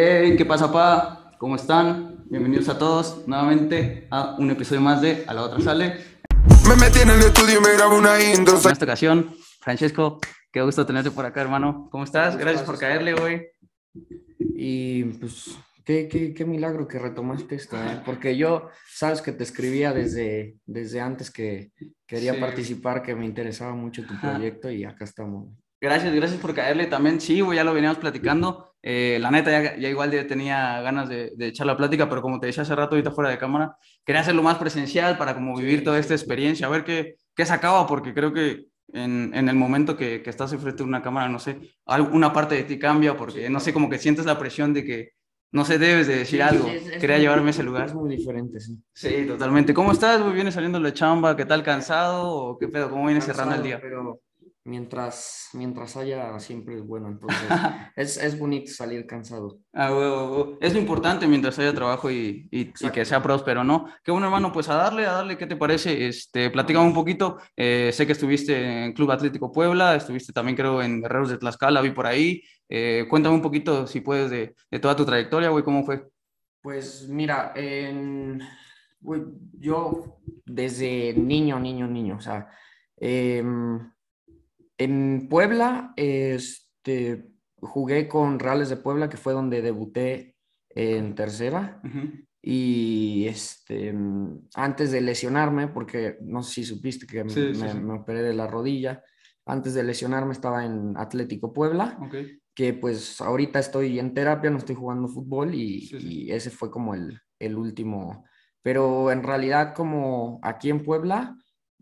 Hey, ¿qué pasa, pa? ¿Cómo están? Bienvenidos a todos nuevamente a un episodio más de A la otra sale. Me metí en el estudio y me grabo una intro. En esta ocasión, Francesco, qué gusto tenerte por acá, hermano. ¿Cómo estás? Gracias por caerle, güey. Y pues, qué, qué, qué milagro que retomaste esto, ¿eh? porque yo, sabes que te escribía desde, desde antes que quería Sí. participar, que me interesaba mucho tu Ajá. proyecto y acá estamos. Gracias, gracias por caerle también. Sí, güey, ya lo veníamos platicando. Eh, la neta, ya, ya igual ya tenía ganas de, de echar la plática, pero como te decía hace rato, ahorita fuera de cámara, quería hacerlo más presencial para como vivir toda esta experiencia, a ver qué, qué sacaba, porque creo que en, en el momento que, que estás enfrente de una cámara, no sé, al- una parte de ti cambia, porque no sé, como que sientes la presión de que, no sé, debes de decir algo. Sí, es- es Quería llevarme a ese lugar. Es muy diferente, sí. Sí, totalmente. ¿Cómo estás? ¿Vienes saliendo de la chamba? ¿Qué tal? ¿Cansado? ¿O qué pedo? ¿Cómo vienes cerrando el día? Pero mientras, mientras haya, siempre es bueno, entonces es, es bonito salir cansado. Ah, huevo, huevo. Es lo importante mientras haya trabajo y, y- y que sea próspero, ¿no? Qué bueno, hermano, pues a darle, a darle, ¿qué te parece? Este, platícame un poquito. eh, sé que estuviste en Club Atlético Puebla, estuviste también, creo, en Guerreros de Tlaxcala, vi por ahí. Eh, cuéntame un poquito, si puedes, de, de toda tu trayectoria, güey, ¿cómo fue? Pues mira, en, güey, yo desde niño, niño, niño, o sea, em, en Puebla, este, jugué con Reales de Puebla, que fue donde debuté en tercera. Ujú. Y este, antes de lesionarme, porque no sé si supiste que me, Sí, sí, me- sí. operé de la rodilla, antes de lesionarme estaba en Atlético Puebla Ok. que pues ahorita estoy en terapia, no estoy jugando fútbol y, Sí, sí. y ese fue como el, el último. Pero en realidad como aquí en Puebla,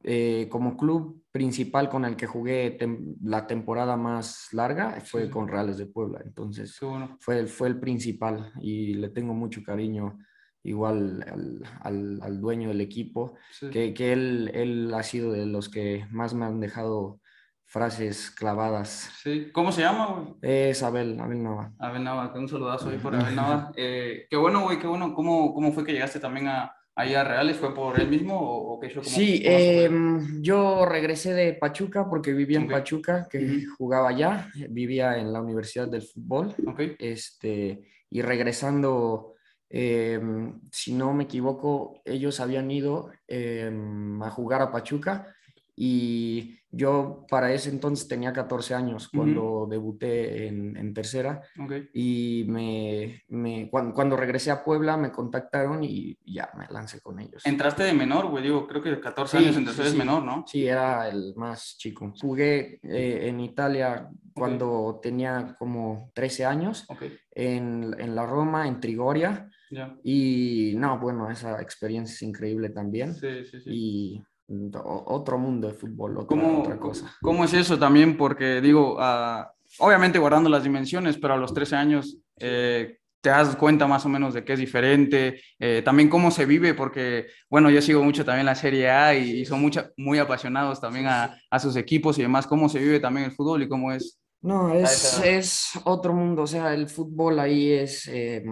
eh, como club principal con el que jugué tem- la temporada más larga fue Sí. con Reales de Puebla. Entonces bueno. fue, el- fue el principal y le tengo mucho cariño igual al, al- al dueño del equipo, Sí. que, que él, él ha sido de los que más me han dejado frases clavadas. Sí. ¿Cómo se llama, güey? Es Abel, Abel Nava. Abel Nava, un saludazo ahí por Abel Nava. Eh, qué bueno, güey, qué bueno. ¿Cómo, ¿Cómo fue que llegaste también a, ahí a Reales? ¿Fue por él mismo o, o qué show? ¿Cómo- Sí, em, yo regresé de Pachuca porque vivía en. Pachuca, que jugaba allá, vivía en la Universidad del Fútbol, este, y regresando, em, si no me equivoco, ellos habían ido em, a jugar a Pachuca y yo para ese entonces tenía 14 años cuando debuté en, en tercera Ok. y me, me- cuan- cuando, regresé a Puebla me contactaron y ya me lancé con ellos. Entraste de menor, güey, digo, creo que 14 Sí, años en tercera sí, es sí. menor, ¿no? Sí, era el más chico. Jugué eh, en Italia cuando tenía como 13 años, Ok, en, en la Roma, en Trigoria, ya. y no, bueno, esa experiencia es increíble también. Sí, sí, sí. Y otro mundo de fútbol, otra, ¿Cómo, otra cosa. ¿Cómo es eso también? Porque digo, ah, obviamente guardando las dimensiones, pero a los 13 años eh, te das cuenta más o menos de que es diferente, eh, también cómo se vive, porque, bueno, yo sigo mucho también la Serie A y, y son mucha, muy apasionados también a, a sus equipos y demás, cómo se vive también el fútbol y cómo es. No, es, es otro mundo, o sea, el fútbol ahí es, eh,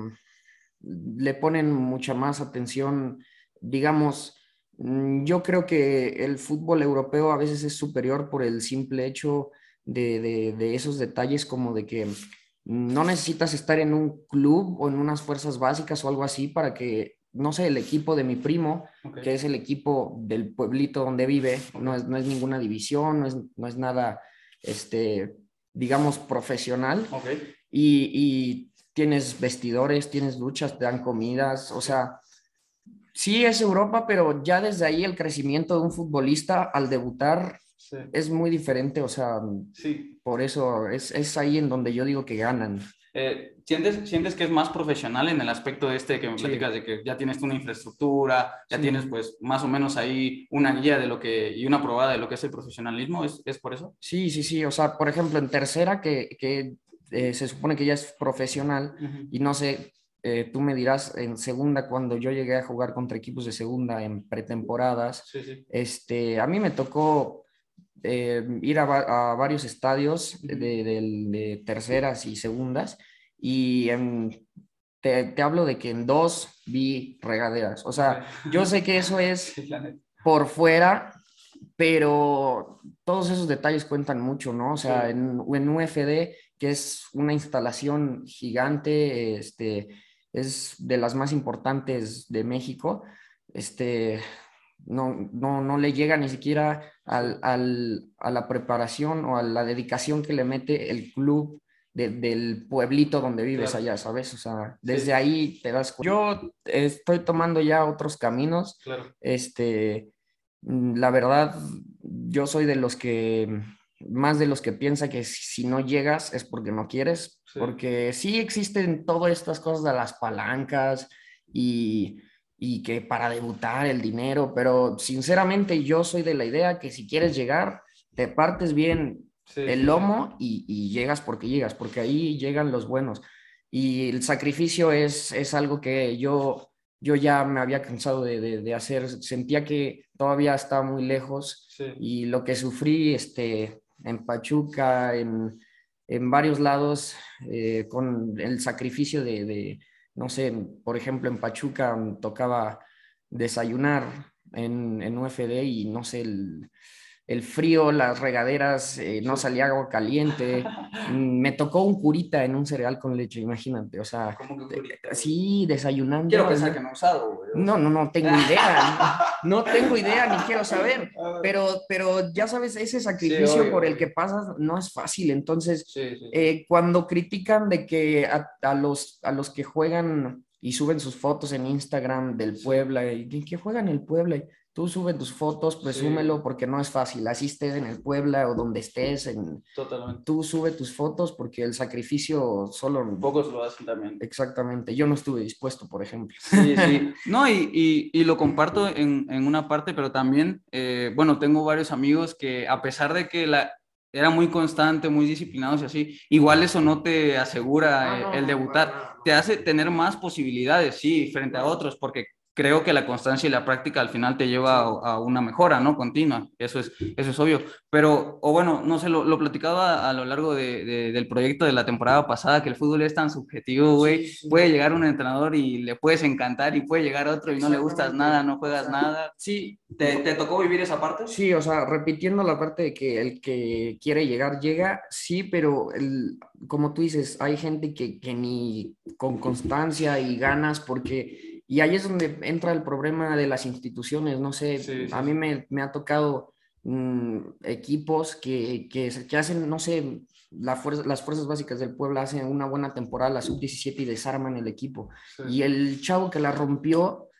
le ponen mucha más atención, digamos, yo creo que el fútbol europeo a veces es superior por el simple hecho de, de- de esos detalles como de que no necesitas estar en un club o en unas fuerzas básicas o algo así para que, no sé, el equipo de mi primo, Ok. que es el equipo del pueblito donde vive, no es, no es ninguna división, no es, no es nada, este, digamos, profesional, Ok. y, y tienes vestidores, tienes duchas, te dan comidas, o sea, sí es Europa, pero ya desde ahí el crecimiento de un futbolista al debutar Sí. es muy diferente, o sea, sí. por eso es, es ahí en donde yo digo que ganan. Eh, ¿sientes, ¿Sientes que es más profesional en el aspecto de este que me Sí. platicas de que ya tienes una infraestructura, ya tienes pues más o menos ahí una guía de lo que y una probada de lo que es el profesionalismo? ¿Es, es por eso? Sí, sí, sí, o sea, por ejemplo, en tercera, que, que eh, se supone que ya es profesional, y no sé, eh, tú me dirás, en segunda, cuando yo llegué a jugar contra equipos de segunda en pretemporadas, Sí, sí. este, a mí me tocó eh, ir a, a varios estadios de, de- de terceras y segundas y en- te, te hablo de que en dos vi regaderas. O sea, yo sé que eso es por fuera, pero todos esos detalles cuentan mucho, ¿no? O sea, Sí. en, en UFD que es una instalación gigante, este, es de las más importantes de México. Este, no, no, no le llega ni siquiera al, al, a la preparación o a la dedicación que le mete el club del pueblito donde vives allá, ¿sabes? O sea, desde ahí te das cuenta. Yo estoy tomando ya otros caminos. Claro. Este, mm, la verdad, yo soy de los que, más de los que piensa que si no llegas es porque no quieres, porque sí existen todas estas cosas de las palancas y, y que para debutar el dinero, pero sinceramente yo soy de la idea que si quieres llegar, te partes bien el lomo y, llegas porque llegas, porque ahí llegan los buenos. Y el sacrificio es, es algo que yo, yo ya me había cansado de, de, hacer, sentía que todavía estaba muy lejos y lo que sufrí este, en Pachuca, en, en varios lados, eh, con el sacrificio de, no sé, por ejemplo, en Pachuca tocaba desayunar en, en UFD y no sé, el, el frío, las regaderas, eh, no salía agua caliente. Mm, me tocó un curita en un cereal con leche, imagínate. O sea, sí, desayunando. Quiero pensar que no he usado, No, no, no tengo idea. no, tengo idea ni quiero saber. Pero, pero ya sabes, ese sacrificio por el que pasas no es fácil. Entonces, eh, cuando critican de que a, los, a los que juegan y suben sus fotos en Instagram del Puebla y que juegan el Puebla Tú sube tus fotos, presúmelo, porque no es fácil. Así estés en el Puebla o donde estés. En... Totalmente. Tú sube tus fotos porque el sacrificio solo... Pocos lo hacen también. Exactamente. Yo no estuve dispuesto, por ejemplo. Sí, sí. No, y, y, y lo comparto en, en, una parte, pero también, eh, bueno, tengo varios amigos que a pesar de que la, era muy constante, muy disciplinados y así, igual eso no te asegura ah, el debutar, te hace tener más posibilidades, sí, frente a otros, porque creo que la constancia y la práctica al final te lleva a, una mejora, ¿no? Continua, eso es, eso es obvio. Pero, o bueno, no sé, lo, lo platicaba a, lo largo de, del proyecto de la temporada pasada, que el fútbol es tan subjetivo, güey. Puede llegar un entrenador y le puedes encantar y puede llegar otro y no le gustas nada, no juegas nada. Sí, ¿te, ¿te, tocó vivir esa parte? Sí, o sea, repitiendo la parte de que el que quiere llegar, llega, sí, pero el, como tú dices, hay gente que, que ni con constancia y ganas porque y ahí es donde entra el problema de las instituciones, no sé, a mí me, me, ha tocado mm, equipos que, que, que, hacen, no sé, la fuerza, las fuerzas básicas del pueblo hacen una buena temporada, la sub-17 y desarman el equipo. Y el chavo que la rompió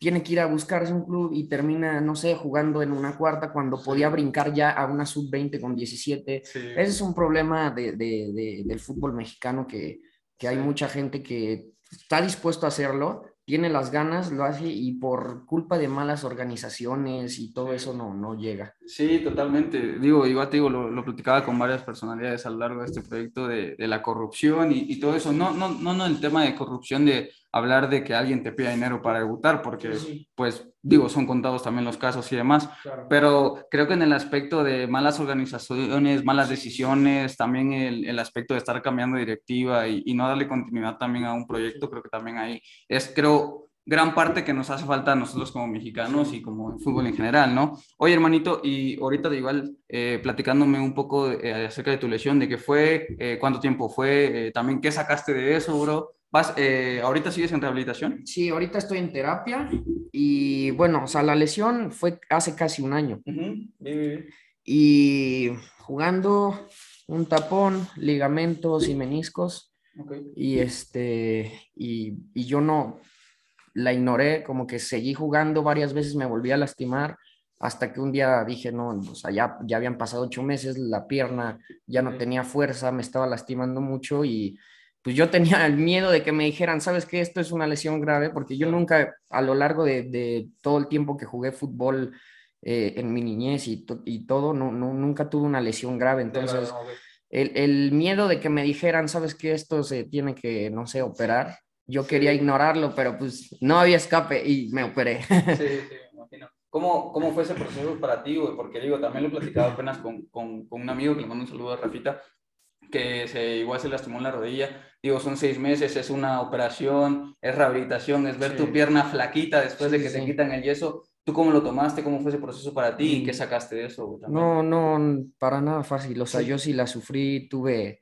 tiene que ir a buscarse un club y termina, no sé, jugando en una cuarta cuando podía brincar ya a una sub-20 con 17. Ese es un problema de, de, del fútbol mexicano que, que hay mucha gente que está dispuesto a hacerlo, tiene las ganas, lo hace y por culpa de malas organizaciones y todo eso no, no llega. Sí, totalmente. Digo, igual te digo, lo, lo platicaba con varias personalidades a lo largo de este proyecto de, de la corrupción y, y, todo eso. No, no, no, no el tema de corrupción de hablar de que alguien te pida dinero para debutar, porque pues digo, son contados también los casos y demás, pero creo que en el aspecto de malas organizaciones, malas decisiones, también el, el aspecto de estar cambiando directiva y, y, no darle continuidad también a un proyecto, creo que también ahí es, creo, gran parte que nos hace falta a nosotros como mexicanos y como en fútbol en general, ¿no? Oye, hermanito, y ahorita de igual eh, platicándome un poco eh, acerca de tu lesión, de qué fue, eh, cuánto tiempo fue, eh, también qué sacaste de eso, bro. Vas, eh, ¿Ahorita sigues en rehabilitación? Sí, ahorita estoy en terapia y bueno, o sea, la lesión fue hace casi un año. Uh -huh. bien, bien. Y jugando un tapón, ligamentos y meniscos. Okay. Y este, y, y, yo no la ignoré, como que seguí jugando varias veces, me volví a lastimar, hasta que un día dije, no, o sea, ya, ya habían pasado ocho meses, la pierna ya no okay. tenía fuerza, me estaba lastimando mucho y pues yo tenía el miedo de que me dijeran, sabes que esto es una lesión grave, porque yo nunca, a lo largo de, de todo el tiempo que jugué fútbol eh, en mi niñez y, to y todo, no, no, nunca tuve una lesión grave. Entonces, el, el, miedo de que me dijeran, sabes que esto se tiene que, no sé, operar, yo quería ignorarlo, pero pues no había escape y me operé. Sí, sí, me imagino. ¿Cómo, ¿Cómo fue ese proceso para ti? Porque digo, también lo he platicado apenas con, con, con un amigo que le mando un saludo a Rafita, que se, igual se lastimó en la rodilla. Digo, son seis meses, es una operación, es rehabilitación, es ver sí. tu pierna flaquita después sí, de que sí. te quitan el yeso. ¿Tú cómo lo tomaste? ¿Cómo fue ese proceso para ti? ¿Y qué sacaste de eso? También? No, no, para nada fácil. O sea, yo sí la sufrí, tuve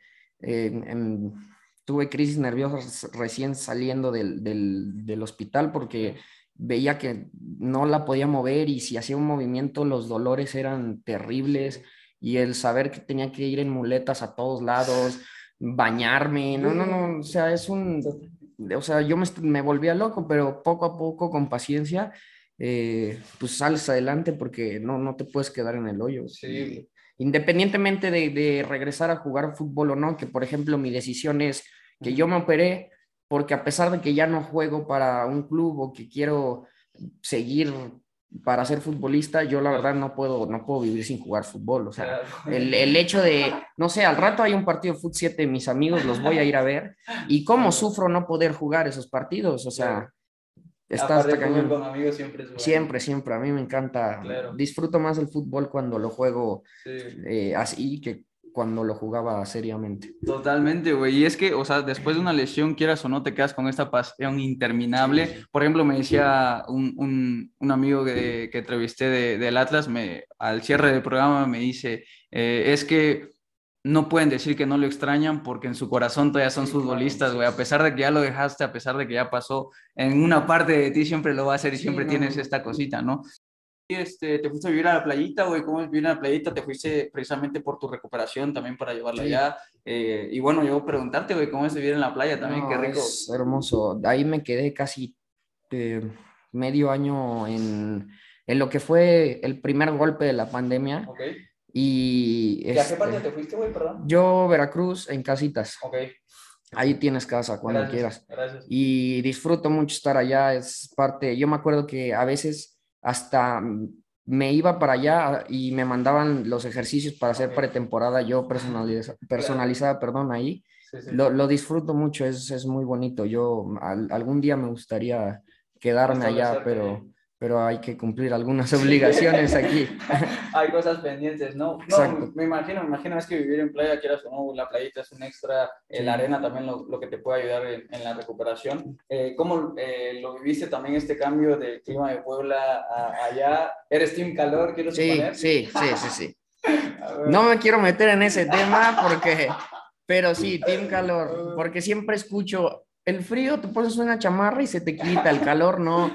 tuve crisis nerviosas recién saliendo del, del- del hospital porque veía que no la podía mover y si hacía un movimiento los dolores eran terribles y el saber que tenía que ir en muletas a todos lados, bañarme, no, no, no, o sea, es un, o sea, yo me, me volvía loco, pero poco a poco, con paciencia, eh, pues sales adelante porque no, no te puedes quedar en el hoyo. Sí. Independientemente de, de regresar a jugar fútbol o no, que por ejemplo mi decisión es que yo me operé porque a pesar de que ya no juego para un club o que quiero seguir para ser futbolista, yo la verdad no puedo, no puedo vivir sin jugar fútbol. O sea, el, el hecho de, no sé, al rato hay un partido de Fut 7 de mis amigos, los voy a ir a ver, y cómo sufro no poder jugar esos partidos, o sea, está, fútbol cañón. con amigos siempre es bueno. Siempre, siempre, a mí me encanta, Claro. disfruto más el fútbol cuando lo juego Sí. eh, así que cuando lo jugaba seriamente. Totalmente, güey. Y es que, o sea, después de una lesión, quieras o no, te quedas con esta pasión interminable. Por ejemplo, me decía un, un, un amigo que, que entrevisté de, del Atlas, me, al cierre del programa me dice, eh, es que no pueden decir que no lo extrañan porque en su corazón todavía son futbolistas, güey. A pesar de que ya lo dejaste, a pesar de que ya pasó, en una parte de ti siempre lo va a hacer y siempre tienes no. esta cosita, ¿no? Este, ¿Te fuiste a vivir a la playita, güey? ¿Cómo es vivir a la playita? ¿Te fuiste precisamente por tu recuperación también para llevarla Sí. allá? Eh, y bueno, yo preguntarte, güey, ¿cómo es vivir en la playa también? No, Qué rico. Es hermoso. Ahí me quedé casi eh, medio año en, en lo que fue el primer golpe de la pandemia. Y ¿Y a qué parte este, te fuiste, güey, perdón? yo, Veracruz, en casitas. Ok. Ahí tienes casa cuando Gracias, quieras. Gracias. y disfruto mucho estar allá, es parte, yo me acuerdo que a veces hasta me iba para allá y me mandaban los ejercicios para hacer pretemporada, yo personaliza, personalizada, perdón, ahí, Sí, sí. lo, lo disfruto mucho, es, es muy bonito, yo al- algún día me gustaría quedarme allá, pero. Pero hay que cumplir algunas obligaciones aquí. Hay cosas pendientes, ¿no? No, me imagino, me imagino es que vivir en playa, quieras o no, la playita es un extra, eh, Sí. la arena también lo, lo que te puede ayudar en, en la recuperación. Eh, ¿Cómo eh, lo viviste también este cambio del clima de Puebla a- allá? ¿Eres team calor, quiero Sí, suponer? sí, sí, sí, sí. No me quiero meter en ese tema porque, pero sí, Team Calor, porque siempre escucho, el frío te pones una chamarra y se te quita, el calor no,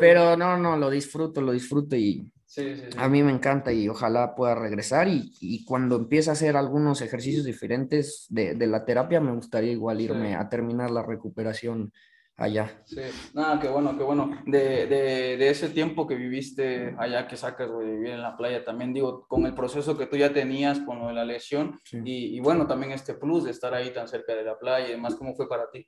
Pero no, no, lo disfruto, lo disfruto y Sí, sí, sí. a mí me encanta y ojalá pueda regresar y, y cuando empiece a hacer algunos ejercicios diferentes de, de la terapia, me gustaría igual irme a terminar la recuperación allá. Sí, nada, qué bueno, qué bueno. De, de, de ese tiempo que viviste allá, que sacas, güey, de vivir en la playa, también digo, con el proceso que tú ya tenías con lo de la lesión Sí. y, y bueno, también este plus de estar ahí tan cerca de la playa y demás, ¿cómo fue para ti?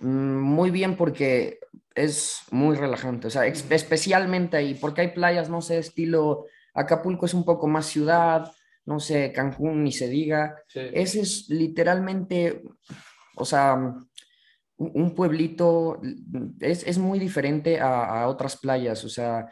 Mm, Muy bien porque es muy relajante, o sea, especialmente ahí, porque hay playas, no sé, estilo Acapulco es un poco más ciudad, no sé, Cancún ni se diga. Sí, Ese es literalmente, o sea, un un pueblito, es, es muy diferente a, a otras playas, o sea,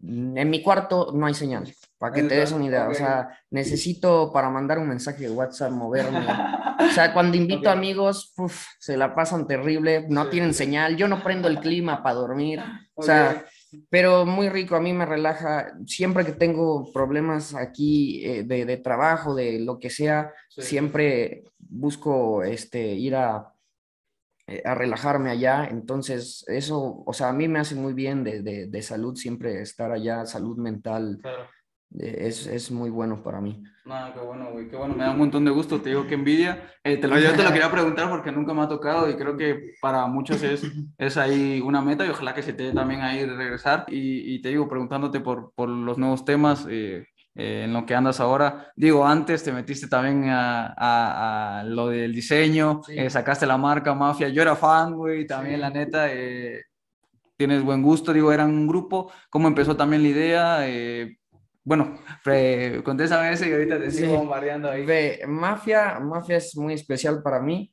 en mi cuarto no hay señal, para que te des una idea, o sea, necesito para mandar un mensaje de WhatsApp moverme. O sea, cuando invito Ok. amigos, uf, se la pasan terrible, no Sí. tienen señal, yo no prendo el clima para dormir, o sea, pero muy rico, a mí me relaja, siempre que tengo problemas aquí eh, de, de trabajo, de lo que sea, Sí. siempre busco este, ir a, eh, a relajarme allá, entonces eso, o sea, a mí me hace muy bien de, de- de salud siempre estar allá, salud mental, Claro. Eh, es, es muy bueno para mí. Nada, qué bueno, güey, qué bueno, me da un montón de gusto, te digo que envidia. Eh, te lo, yo te lo quería preguntar porque nunca me ha tocado y creo que para muchos es, es ahí una meta y ojalá que se te dé también ahí regresar. Y, y te digo, preguntándote por, por los nuevos temas, eh, eh, en lo que andas ahora. Digo, antes te metiste también a, a- a lo del diseño, Sí. eh, sacaste la marca Mafia, yo era fan, güey, también Sí. la neta. eh, Tienes buen gusto, digo, eran un grupo. ¿Cómo empezó también la idea? Bueno, pre- contéstame ese y ahorita te sigo Sí. bombardeando ahí. Ve, Mafia, Mafia es muy especial para mí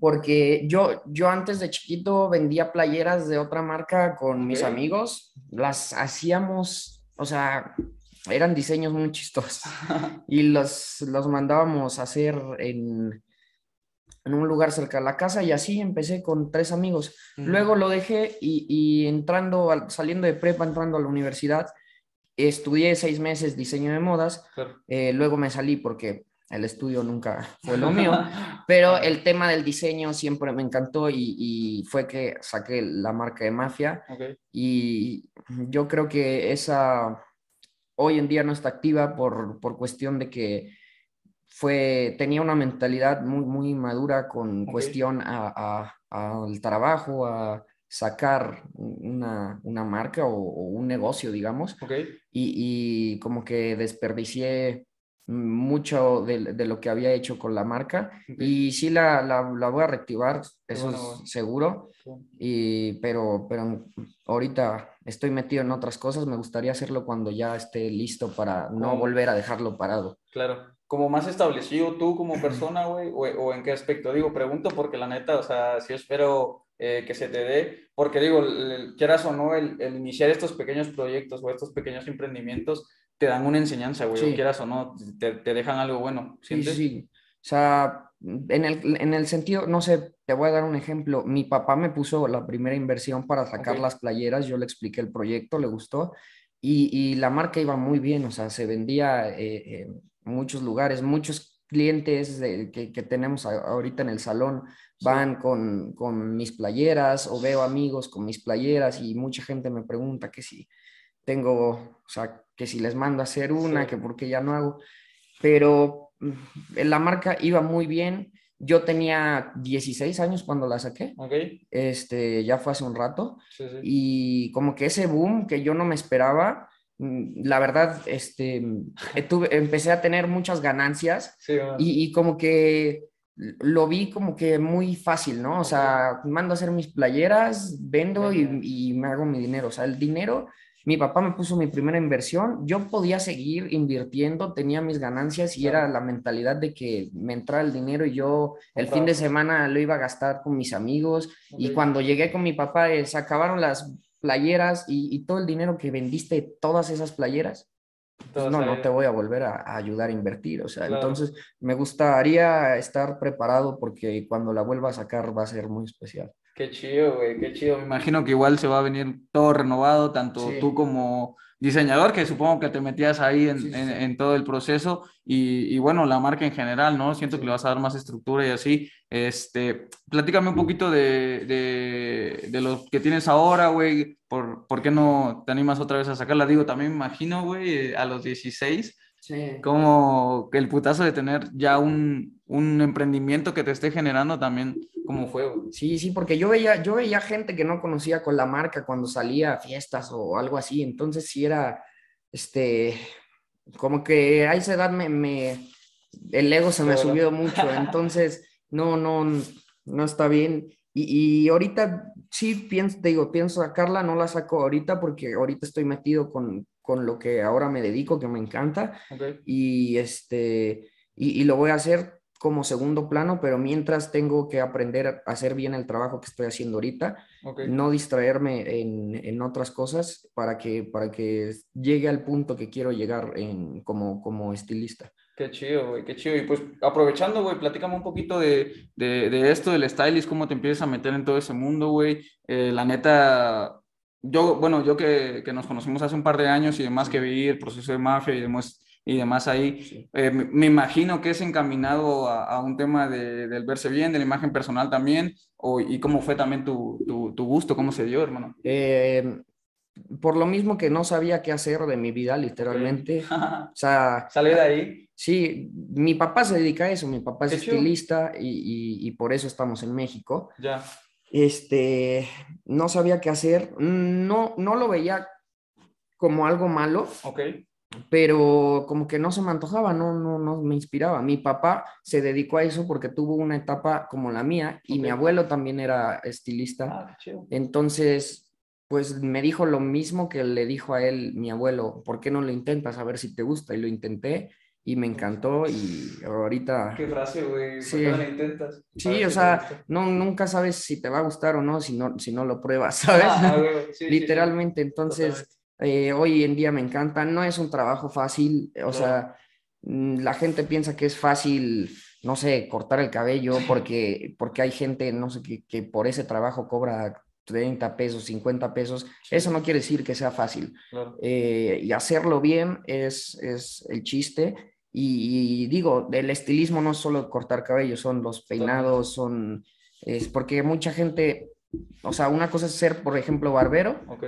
porque yo, yo antes de chiquito vendía playeras de otra marca con mis amigos, las hacíamos, o sea, eran diseños muy chistosos y los, los mandábamos a hacer en, en un lugar cerca de la casa y así empecé con tres amigos. Luego lo dejé y, y entrando, al- saliendo de prepa, entrando a la universidad, estudié seis meses diseño de modas Claro. eh, luego me salí porque el estudio nunca fue lo mío, pero el tema del diseño siempre me encantó y, y fue que saqué la marca de Mafia Ok. y yo creo que esa hoy en día no está activa por, por cuestión de que fue, tenía una mentalidad muy, muy madura con Ok. cuestión a- a- al trabajo, a sacar una, una marca o, o un negocio, digamos, y, y como que desperdicié mucho de, de lo que había hecho con la marca y sí la, la, la voy a reactivar, eso bueno, es seguro. Y, pero, pero ahorita estoy metido en otras cosas, me gustaría hacerlo cuando ya esté listo para no volver a dejarlo parado. Claro. Como más establecido tú como persona, güey, o, o en qué aspecto. Digo, pregunto porque la neta, o sea, sí espero eh, que se te dé, porque digo, el- quieras o no, el, el iniciar estos pequeños proyectos o estos pequeños emprendimientos te dan una enseñanza, güey, o Sí. quieras o no, te, te dejan algo bueno, ¿sientes? sí, sí. O sea, en el, en el sentido, no sé, te voy a dar un ejemplo. Mi papá me puso la primera inversión para sacar las playeras, yo le expliqué el proyecto, le gustó y, y la marca iba muy bien, o sea, se vendía eh, en muchos lugares, muchos clientes de- que, que tenemos ahorita en el salón. Van con, con mis playeras o veo amigos con mis playeras y mucha gente me pregunta que si tengo, o sea, que si les mando a hacer una, que por qué ya no hago, pero mm, la marca iba muy bien. Yo tenía 16 años cuando la saqué, ¿Ok? este, ya fue hace un rato, Sí, sí. y como que ese boom que yo no me esperaba, mm, la verdad, este, mm, tuve- empecé a tener muchas ganancias Sí, y, y como que lo vi como que muy fácil, ¿no? O sea, mando a hacer mis playeras, vendo y, y me hago mi dinero. O sea, el dinero, mi papá me puso mi primera inversión, yo podía seguir invirtiendo, tenía mis ganancias y era la mentalidad de que me entraba el dinero y yo el fin de semana lo iba a gastar con mis amigos. Y cuando llegué con mi papá, eh, se acabaron las playeras y, y todo el dinero que vendiste, todas esas playeras, pues no, no ido. te voy a volver a, a ayudar a invertir. O sea, Claro. entonces me gustaría estar preparado porque cuando la vuelva a sacar va a ser muy especial. Qué chido, güey, qué chido. Me imagino que igual se va a venir todo renovado, tanto Sí. tú como diseñador, que supongo que te metías ahí en, Sí, sí, en- sí. en todo el proceso, y, y bueno, la marca en general, ¿no? Siento que le vas a dar más estructura y así. Este, platícame un poquito de, de, de lo que tienes ahora, güey. ¿Por, ¿Por qué no te animas otra vez a sacarla? Digo, también me imagino, güey, a los 16, Sí. como el putazo de tener ya un, un emprendimiento que te esté generando también, ¿cómo fue, güey? Sí, sí, porque yo veía, yo veía gente que no conocía con la marca cuando salía a fiestas o algo así, entonces sí era, este, como que a esa edad me, me- el ego se me ha subido mucho, entonces no, no, no está bien. Y, y ahorita sí pienso, te digo, pienso sacarla, no la saco ahorita porque ahorita estoy metido con, con lo que ahora me dedico, que me encanta, y este y, y lo voy a hacer como segundo plano, pero mientras tengo que aprender a hacer bien el trabajo que estoy haciendo ahorita, no distraerme en, en otras cosas para que, para que llegue al punto que quiero llegar en, como, como estilista. Qué chido, güey, qué chido. Y pues aprovechando, güey, platícame un poquito de, de, de esto del stylist, cómo te empiezas a meter en todo ese mundo, güey. Eh, la neta, yo, bueno, yo que, que nos conocimos hace un par de años y demás, que vi el proceso de mafia y demás, y demás ahí, Sí. eh, me, imagino que es encaminado a, a un tema de, del verse bien, de la imagen personal también, o, y cómo fue también tu, tu, tu gusto, cómo se dio, hermano. Eh, por lo mismo que no sabía qué hacer de mi vida, literalmente. O sea, Salí de ahí. sí, mi papá se dedica a eso, mi papá es estilista y, y- y por eso estamos en México. Ya. Este, no sabía qué hacer, no, no lo veía como algo malo, Ok. pero como que no se me antojaba, no, no, no me inspiraba. Mi papá se dedicó a eso porque tuvo una etapa como la mía y mi abuelo también era estilista. Ah. Entonces, pues me dijo lo mismo que le dijo a él mi abuelo, ¿por qué no lo intentas a ver si te gusta? Y lo intenté y me encantó y ahorita... Qué frase, güey. ¿Por Sí. qué no la intentas? Sí, o sea, no, nunca sabes si te va a gustar o no si no, si no lo pruebas, ¿sabes? Ah, güey, sí, sí, sí. Literalmente, entonces, eh, hoy en día me encanta, no es un trabajo fácil, o sea, mm, la gente piensa que es fácil, no sé, cortar el cabello porque, porque hay gente, no sé, que, que por ese trabajo cobra 30 pesos, 50 pesos, eso no quiere decir que sea fácil. Claro. Eh, y hacerlo bien es, es el chiste Y, y digo, el estilismo no es solo cortar cabello, son los peinados, son... Es porque mucha gente, o sea, una cosa es ser, por ejemplo, barbero, Ok.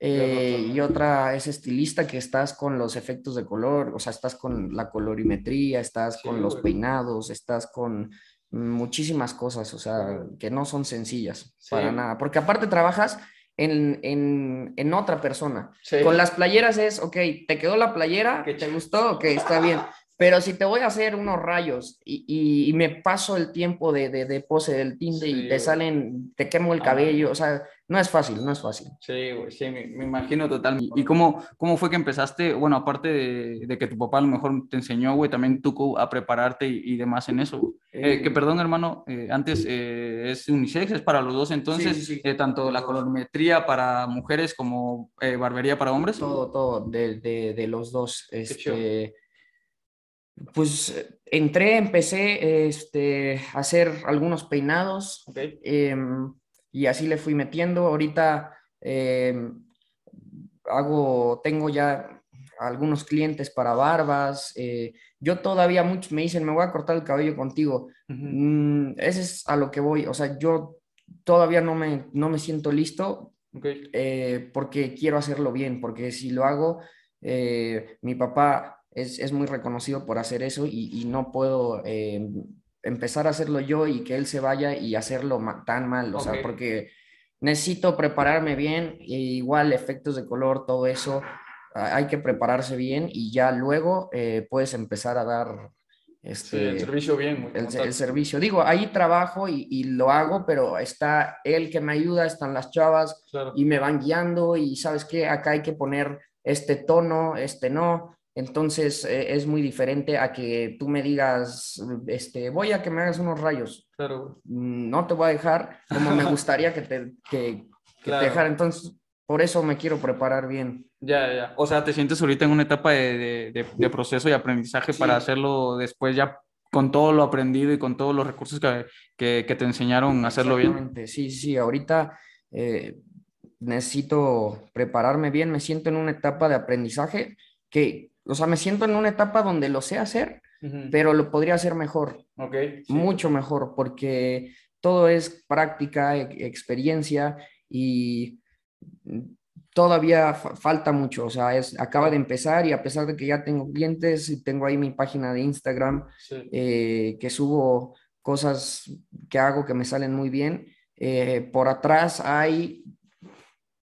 eh, y otra es estilista, que estás con los efectos de color, o sea, estás con la colorimetría, estás Sí, con los güey. peinados, estás con muchísimas cosas, o sea, que no son sencillas Sí. para nada, porque aparte trabajas en, en, en otra persona. Sí. Con las playeras es, ok, te quedó la playera, Qué ¿te gustó? Ok, está bien. Pero si te voy a hacer unos rayos y, y- y me paso el tiempo de, de, de pose del tinte Sí, y te salen, te quemo el Ah. cabello, o sea, no es fácil, no es fácil. Sí, güey, sí, me, me imagino totalmente. ¿Y cómo, cómo fue que empezaste? Bueno, aparte de, de que tu papá a lo mejor te enseñó, güey, también tú a prepararte y, y demás en eso. güey. Eh, que perdón, hermano, eh, antes eh, es unisex, es para los dos, entonces, Sí, sí, eh, tanto la colorimetría para mujeres como eh, barbería para hombres. Todo, todo, de, de, de los dos. Este, pues eh, entré, empecé este, a hacer algunos peinados em, y así le fui metiendo. Ahorita em, hago, tengo ya algunos clientes para barbas. eh, yo todavía muchos me dicen, me voy a cortar el cabello contigo. Mm, ese es a lo que voy. O sea, yo todavía no me, no me siento listo eh, porque quiero hacerlo bien, porque si lo hago, mi papá es, es muy reconocido por hacer eso y, y no puedo eh, empezar a hacerlo yo y que él se vaya y hacerlo ma- tan mal, o Ok. sea, porque necesito prepararme bien, e igual efectos de color, todo eso, hay que prepararse bien y ya luego eh, puedes empezar a dar... Sí, Este, el servicio bien, el, servicio. Digo, ahí trabajo y, y lo hago, pero está él que me ayuda, están las chavas Claro. y me van guiando y sabes qué, acá hay que poner este tono, este no. Entonces eh, es muy diferente a que tú me digas, este, voy a que me hagas unos rayos. Claro, No te voy a dejar como me gustaría que te, que, que Claro. te dejara. Entonces, por eso me quiero preparar bien. Ya, ya. O sea, te sientes ahorita en una etapa de, de- de- de proceso y aprendizaje Sí. para hacerlo después ya con todo lo aprendido y con todos los recursos que, que, que te enseñaron a hacerlo bien. Sí, sí, ahorita eh, necesito prepararme bien, me siento en una etapa de aprendizaje que, o sea, me siento en una etapa donde lo sé hacer, Ujú. pero lo podría hacer mejor, Ok. sí. mucho mejor, porque todo es práctica, e- experiencia y todavía fa- falta mucho, o sea, es, acaba de empezar y a pesar de que ya tengo clientes y tengo ahí mi página de Instagram, Sí. eh, que subo cosas que hago que me salen muy bien. eh, por atrás hay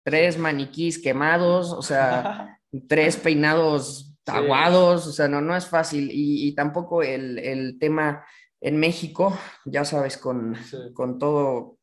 tres maniquís quemados, o sea, tres peinados. Aguados, o sea, no, no es fácil. Y, y tampoco el, el tema en México, ya sabes, con, con todo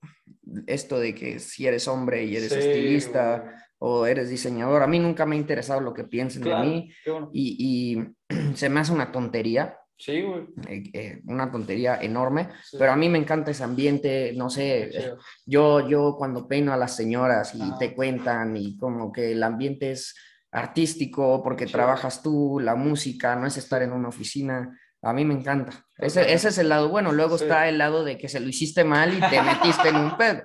esto de que si eres hombre y eres Sí, estilista o eres diseñador, a mí nunca me ha interesado lo que piensen Claro, de mí bueno. y, y se me hace una tontería Sí, güey. eh, eh, una tontería enorme, Sí. pero a mí me encanta ese ambiente, no sé, eh, yo, yo cuando peino a las señoras y Ah. te cuentan y como que el ambiente es artístico porque Chido. trabajas tú, la música, no es estar en una oficina, a mí me encanta. Ese, ese es el lado bueno, luego Sí. está el lado de que se lo hiciste mal y te metiste en un pedo.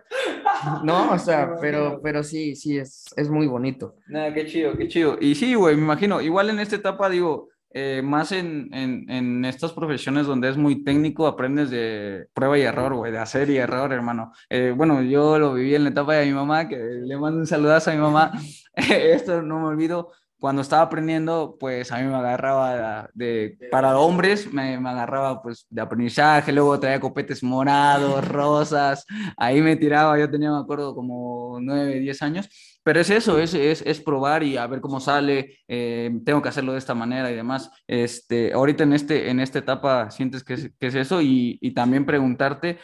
No, o sea, pero, pero sí, sí, es, es muy bonito. Nada, qué chido, qué chido. Y sí, güey, me imagino, igual en esta etapa, digo, eh, más en, en, en estas profesiones donde es muy técnico, aprendes de prueba y error, güey, de hacer y error, hermano. Eh, bueno, yo lo viví en la etapa de mi mamá, que le mando un saludazo a mi mamá. Esto no me olvido. Cuando estaba aprendiendo, pues a mí me agarraba de, para hombres, me, me agarraba pues de aprendizaje, luego traía copetes morados, rosas, ahí me tiraba, yo tenía, me acuerdo, como 9, 10 años, pero es eso, es, es, es probar y a ver cómo sale, eh, tengo que hacerlo de esta manera y demás. Este, ahorita en, este, en esta etapa sientes que es, que es eso y, y también preguntarte,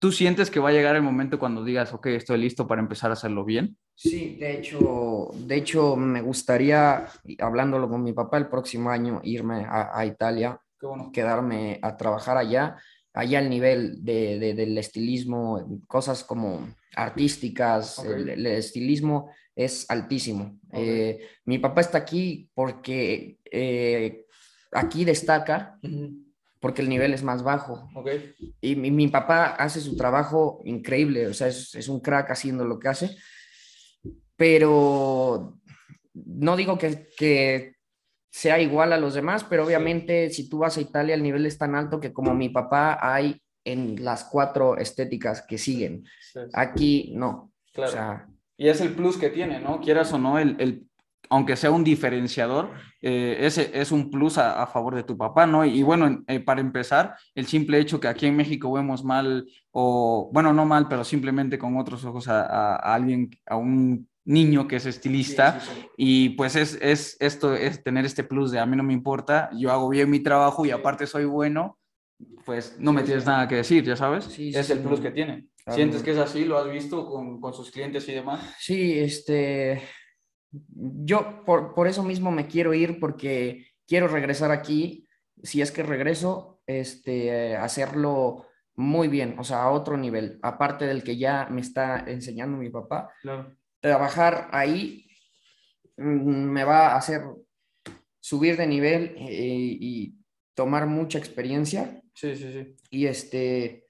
¿tú sientes que va a llegar el momento cuando digas, ok, estoy listo para empezar a hacerlo bien? Sí, de hecho, de hecho me gustaría, hablándolo con mi papá el próximo año, irme a, a Italia, bueno. quedarme a trabajar allá, allá el nivel de, de- del estilismo, cosas como artísticas, el, el estilismo es altísimo. Eh, mi papá está aquí porque eh, aquí destaca, porque el nivel es más bajo. Y mi, mi papá hace su trabajo increíble, o sea, es, es un crack haciendo lo que hace, pero no digo que, que sea igual a los demás, pero obviamente si tú vas a Italia el nivel es tan alto que como mi papá hay en las cuatro estéticas que siguen. Aquí no. Claro. y es el plus que tiene, ¿no? Quieras o no, el, el aunque sea un diferenciador, eh, ese es un plus a, favor de tu papá, ¿no? Y, bueno, eh, para empezar, el simple hecho que aquí en México vemos mal, o bueno, no mal, pero simplemente con otros ojos a, alguien, a un niño que es estilista y pues es, es esto, es tener este plus de a mí no me importa, yo hago bien mi trabajo y aparte soy bueno, pues no me tienes nada que decir, ya sabes, es el plus que tiene. ¿Sientes que es así? ¿Lo has visto con, con sus clientes y demás? Sí, este, yo por, por, eso mismo me quiero ir porque quiero regresar aquí, si es que regreso, este, hacerlo muy bien, o sea, a otro nivel, aparte del que ya me está enseñando mi papá. Trabajar ahí mm, me va a hacer subir de nivel eh, y tomar mucha experiencia. Sí, sí, sí. Y este,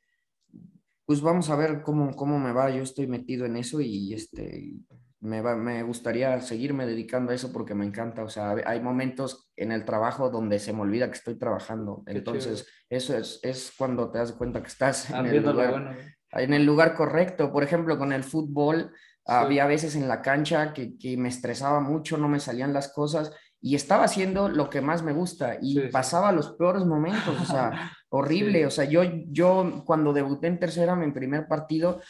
pues vamos a ver cómo, cómo me va. Yo estoy metido en eso y este, me, va, me gustaría seguirme dedicando a eso porque me encanta. O sea, hay momentos en el trabajo donde se me olvida que estoy trabajando. Entonces, eso es, es cuando te das cuenta que estás en el, lugar, en el lugar correcto. Por ejemplo, con el fútbol, había veces en la cancha que, que me estresaba mucho, no me salían las cosas y estaba haciendo lo que más me gusta y pasaba los peores momentos, o sea, horrible, o sea, yo, yo cuando debuté en tercera, mi primer partido,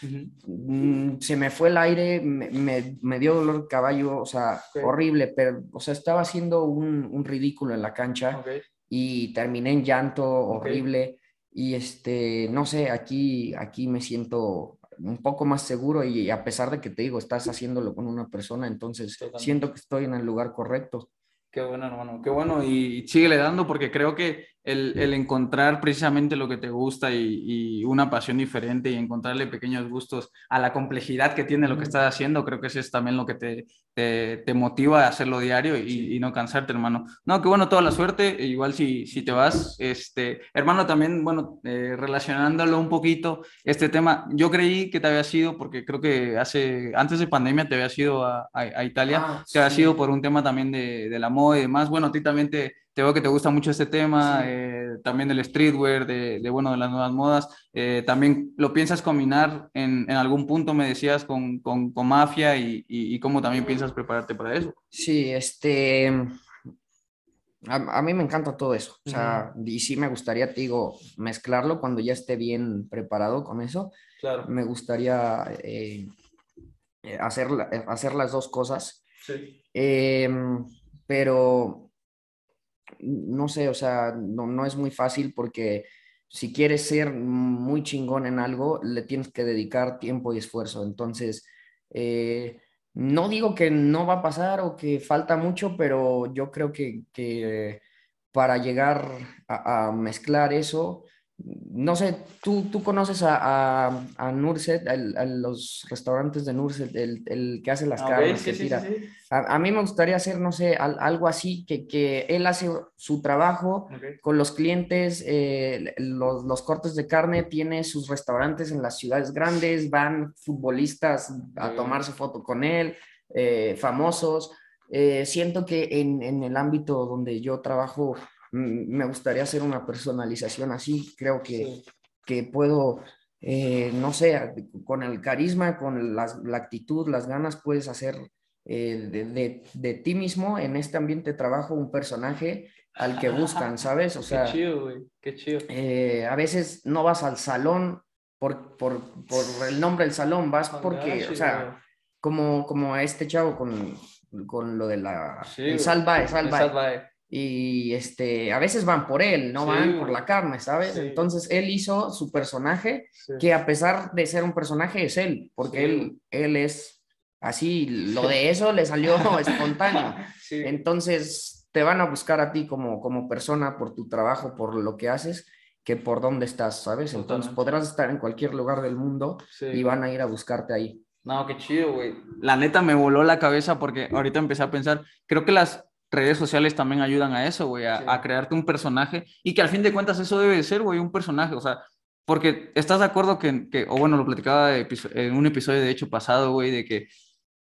mm, se me fue el aire, me, me, dio dolor de caballo, o sea, horrible, pero, o sea, estaba haciendo un, un ridículo en la cancha y terminé en llanto horrible y este, no sé, aquí, aquí me siento un poco más seguro y a pesar de que te digo, estás haciéndolo con una persona, entonces siento que estoy en el lugar correcto. Qué bueno, hermano, qué bueno. Y síguele dando porque creo que el, el encontrar precisamente lo que te gusta y, y, una pasión diferente y encontrarle pequeños gustos a la complejidad que tiene lo que estás haciendo, creo que eso es también lo que te, te, te motiva a hacerlo diario y, y, no cansarte, hermano. No, qué bueno, toda la suerte. E igual si, si te vas, este, hermano, también, bueno, eh, relacionándolo un poquito, este tema, yo creí que te había sido, porque creo que hace, antes de pandemia te había sido a, a, Italia, ah, te había sido por un tema también de, de la moda y demás. Bueno, a ti también te te veo que te gusta mucho este tema, eh, también del streetwear, de, de, bueno, de las nuevas modas. Eh, también lo piensas combinar en, en, algún punto, me decías, con, con, con Mafia y, y, cómo también piensas prepararte para eso. Sí, este... A, a mí me encanta todo eso. O sea, y sí me gustaría, te digo, mezclarlo cuando ya esté bien preparado con eso. Claro. Me gustaría eh, hacer, hacer las dos cosas. Sí. Em, pero no sé, o sea, no, no es muy fácil porque si quieres ser muy chingón en algo, le tienes que dedicar tiempo y esfuerzo. Entonces, eh, no digo que no va a pasar o que falta mucho, pero yo creo que, que para llegar a, a, mezclar eso, no sé, tú, tú conoces a, a, a Nurset, a, los restaurantes de Nurset, el, el que hace las okay, carnes, sí, que tira. Sí, sí, a, mí me gustaría hacer, no sé, algo así, que, que él hace su trabajo okay. con los clientes, eh, los, los, cortes de carne, tiene sus restaurantes en las ciudades grandes, van futbolistas a tomarse foto con él, eh, famosos. Eh, siento que en, en el ámbito donde yo trabajo, me gustaría hacer una personalización así. Creo que, sí. que puedo, eh, no sé, con el carisma, con las, la actitud, las ganas, puedes hacer eh, de, de, de, ti mismo en este ambiente de trabajo un personaje al que buscan, ¿sabes? O sea, qué chido, güey, qué chido. Eh, a veces no vas al salón por, por, por el nombre del salón, vas porque, o sea, como, como a este chavo con, con lo de la... Sí, el salvae, salvae. salvae y este, a veces van por él, no sí, van por la carne, ¿sabes? Sí. Entonces él hizo su personaje, sí. que a pesar de ser un personaje es él, porque él, él es así, lo de eso le salió espontáneo. Entonces te van a buscar a ti como, como persona por tu trabajo, por lo que haces, que por dónde estás, ¿sabes? Entonces podrás estar en cualquier lugar del mundo y van a ir a buscarte ahí. No, qué chido, güey. La neta me voló la cabeza porque ahorita empecé a pensar, creo que las redes sociales también ayudan a eso, güey, a, sí. a, crearte un personaje y que al fin de cuentas eso debe de ser, güey, un personaje, o sea, porque estás de acuerdo que, que o bueno, lo platicaba en un episodio de hecho pasado, güey, de que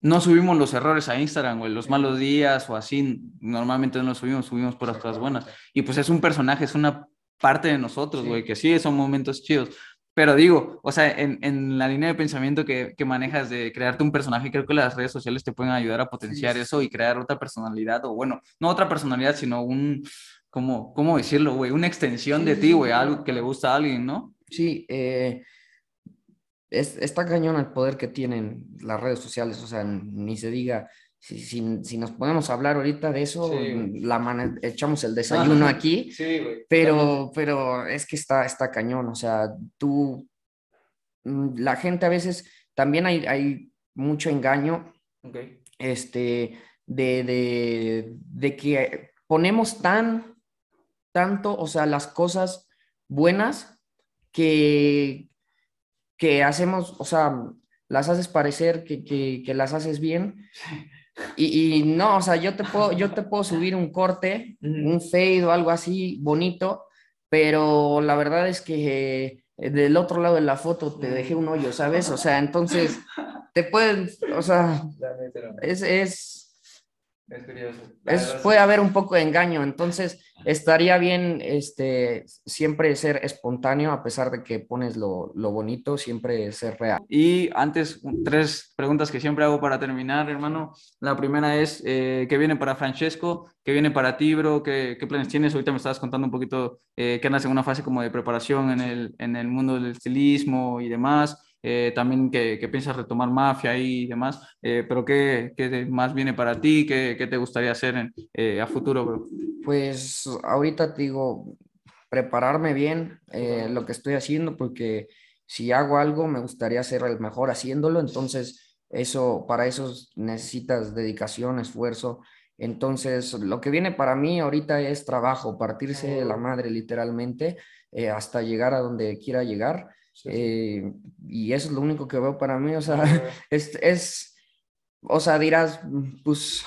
no subimos los errores a Instagram, o los malos días o así, normalmente no los subimos, subimos por las cosas buenas. Y pues es un personaje, es una parte de nosotros, güey, que sí, son momentos chidos. Pero digo, o sea, en, en la línea de pensamiento que, que, manejas de crearte un personaje, creo que las redes sociales te pueden ayudar a potenciar eso y crear otra personalidad, o bueno, no otra personalidad, sino un, ¿cómo, cómo decirlo, güey? Una extensión de ti, güey, algo que le gusta a alguien, ¿no? Sí, eh, es, está cañón el poder que tienen las redes sociales, o sea, ni se diga, si, si, si nos podemos hablar ahorita de eso, la echamos el desayuno aquí, sí, pero, pero es que está, está cañón, o sea, tú, mm, la gente a veces, también hay, hay mucho engaño, este, de, de, de que ponemos tan, tanto, o sea, las cosas buenas que, que hacemos, o sea, las haces parecer que, que, las haces bien. Y, y, no, o sea, yo te, puedo, yo te puedo subir un corte, un fade o algo así bonito, pero la verdad es que eh, del otro lado de la foto te dejé un hoyo, ¿sabes? O sea, entonces te pueden, o sea, es, es es puede haber un poco de engaño, entonces estaría bien este, siempre ser espontáneo a pesar de que pones lo, lo, bonito, siempre ser real. Y antes, tres preguntas que siempre hago para terminar, hermano. La primera es, eh, ¿qué viene para Francesco? ¿Qué viene para ti, bro? ¿Qué, qué planes tienes? Ahorita me estabas contando un poquito eh, que andas en una fase como de preparación en el, en el mundo del estilismo y demás. Eh, también que, que, piensas retomar mafia y demás, eh, pero ¿qué, ¿qué, más viene para ti? ¿Qué, qué te gustaría hacer en, eh, a futuro, bro? Pues ahorita te digo, prepararme bien lo que estoy haciendo, porque si hago algo me gustaría ser el mejor haciéndolo, entonces eso, para eso necesitas dedicación, esfuerzo. Entonces, lo que viene para mí ahorita es trabajo, partirse la madre literalmente hasta llegar a donde quiera llegar. Eh, y eso es lo único que veo para mí, o sea, es, es, o sea, dirás, pues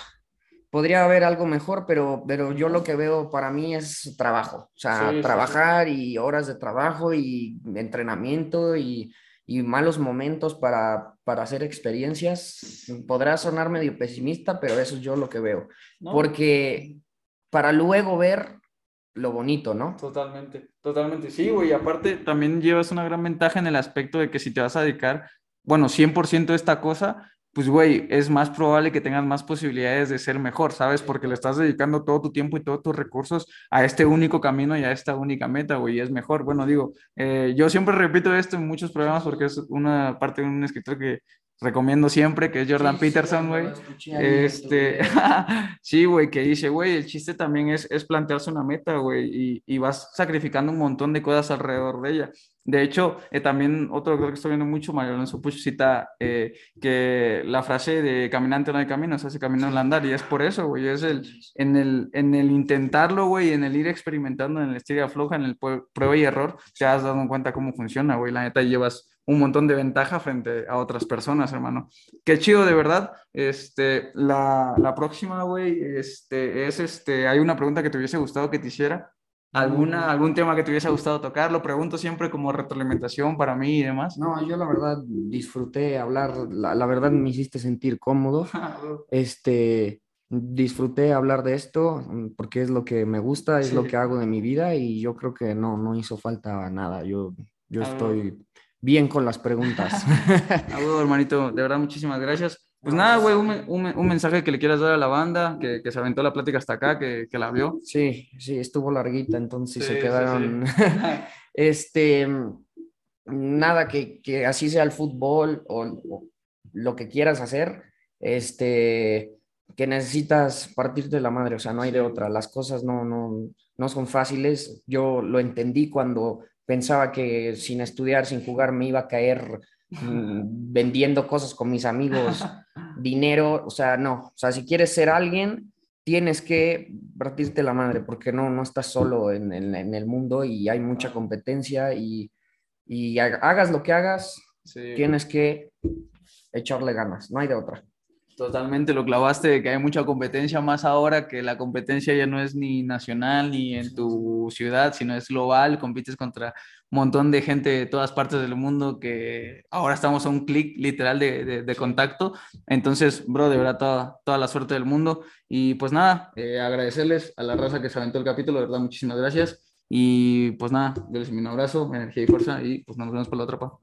podría haber algo mejor, pero, pero yo lo que veo para mí es trabajo, o sea, trabajar y horas de trabajo y entrenamiento y, y malos momentos para, para, hacer experiencias. Podrá sonar medio pesimista, pero eso es yo lo que veo, porque para luego ver lo bonito, ¿no? Totalmente, totalmente. Sí, güey, aparte también llevas una gran ventaja en el aspecto de que si te vas a dedicar, bueno, 100% a esta cosa, pues, güey, es más probable que tengas más posibilidades de ser mejor, ¿sabes? Porque le estás dedicando todo tu tiempo y todos tus recursos a este único camino y a esta única meta, güey, y es mejor. Bueno, digo, eh, yo siempre repito esto en muchos programas porque es una parte de un escritor que recomiendo siempre, que es Jordan Peterson, güey. Este, sí, güey, que dice, güey, el chiste también es, es plantearse una meta, güey, y, y, vas sacrificando un montón de cosas alrededor de ella. De hecho, eh, también otro que estoy viendo mucho, Mario Alonso Puch cita eh, que la frase de caminante no hay camino, se hace camino en el andar, y es por eso, güey, es el, en, el, en el intentarlo, güey, en el ir experimentando, en el estilo floja, en el prueba y error, te has dado cuenta cómo funciona, güey, la neta llevas un montón de ventaja frente a otras personas, hermano. Qué chido, de verdad. Este, la, la próxima, güey, este, es, este, hay una pregunta que te hubiese gustado que te hiciera. ¿Alguna, mm. ¿Algún tema que te hubiese gustado tocar? Lo pregunto siempre como retroalimentación para mí y demás. No, yo la verdad disfruté hablar, la, la verdad me hiciste sentir cómodo. este, disfruté hablar de esto porque es lo que me gusta, es lo que hago de mi vida y yo creo que no, no hizo falta nada. Yo, yo estoy bien con las preguntas. Abuelo, hermanito, de verdad, muchísimas gracias. Pues nada, güey, un, un, un, mensaje que le quieras dar a la banda, que, que se aventó la plática hasta acá, que, que, la vio. Sí, sí, estuvo larguita, entonces se quedaron. este, nada, que, que, así sea el fútbol o, o, lo que quieras hacer, este, que necesitas partirte de la madre, o sea, no hay de otra. Las cosas no, no, no son fáciles. Yo lo entendí cuando pensaba que sin estudiar, sin jugar, me iba a caer mm, vendiendo cosas con mis amigos, dinero, o sea, no, o sea, si quieres ser alguien, tienes que partirte la madre, porque no, no estás solo en, en, el mundo y hay mucha competencia y, y hagas lo que hagas, tienes que echarle ganas, no hay de otra. Totalmente lo clavaste de que hay mucha competencia más ahora que la competencia ya no es ni nacional ni en tu ciudad, sino es global, compites contra montón de gente de todas partes del mundo que ahora estamos a un clic literal de, de, contacto. Entonces, bro, de verdad, toda, toda la suerte del mundo. Y pues nada, eh, agradecerles a la raza que se aventó el capítulo, de verdad, muchísimas gracias. Y pues nada, les un abrazo, energía y fuerza y pues nos vemos por la otra parte.